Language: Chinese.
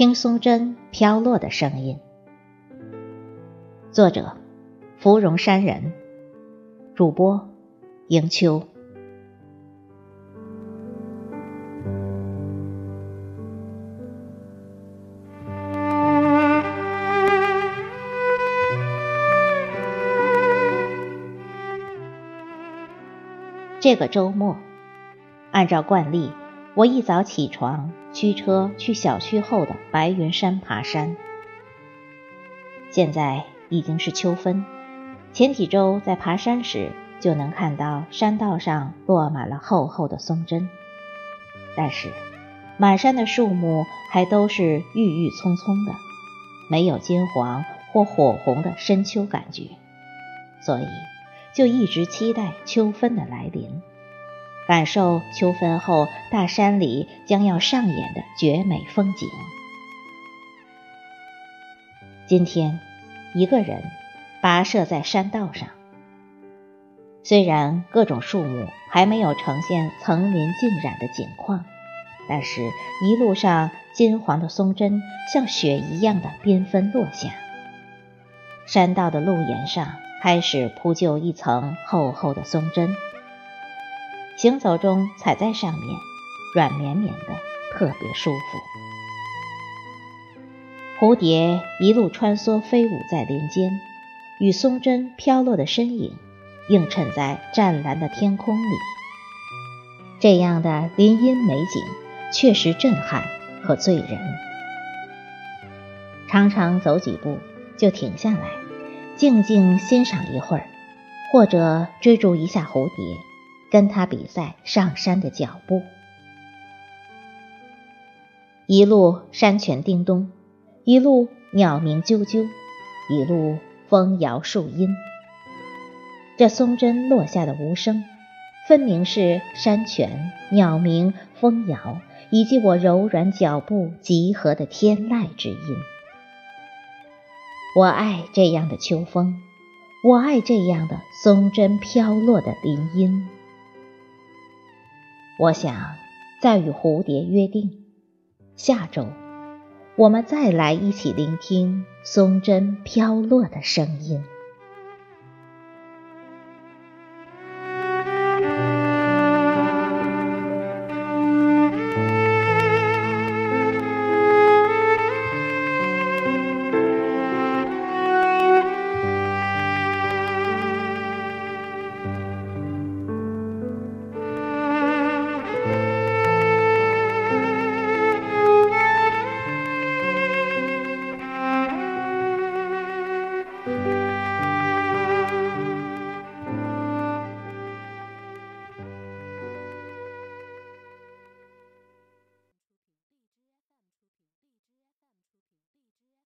听松针飘落的声音。作者：芙蓉山人，主播：迎秋。这个周末，按照惯例，我一早起床，驱车去小区后的白云山爬山。现在已经是秋分，前几周在爬山时就能看到山道上落满了厚厚的松针，但是满山的树木还都是郁郁葱葱的，没有金黄或火红的深秋感觉，所以。就一直期待秋分的来临，感受秋分后大山里将要上演的绝美风景。今天，一个人跋涉在山道上，虽然各种树木还没有呈现层林尽染的景况，但是一路上金黄的松针像雪一样的缤纷落下，山道的路沿上。开始铺就一层厚厚的松针，行走中踩在上面，软绵绵的，特别舒服。蝴蝶一路穿梭飞舞在林间，与松针飘落的身影映衬在湛蓝的天空里。这样的林荫美景确实震撼和醉人，常常走几步就停下来。静静欣赏一会儿，或者追逐一下蝴蝶，跟他比赛上山的脚步。一路山泉叮咚，一路鸟鸣啾啾，一路风摇树荫。这松针落下的无声，分明是山泉、鸟鸣、风摇以及我柔软脚步集合的天籁之音。我爱这样的秋风，我爱这样的松针飘落的林荫。我想再与蝴蝶约定，下周我们再来一起聆听松针飘落的声音。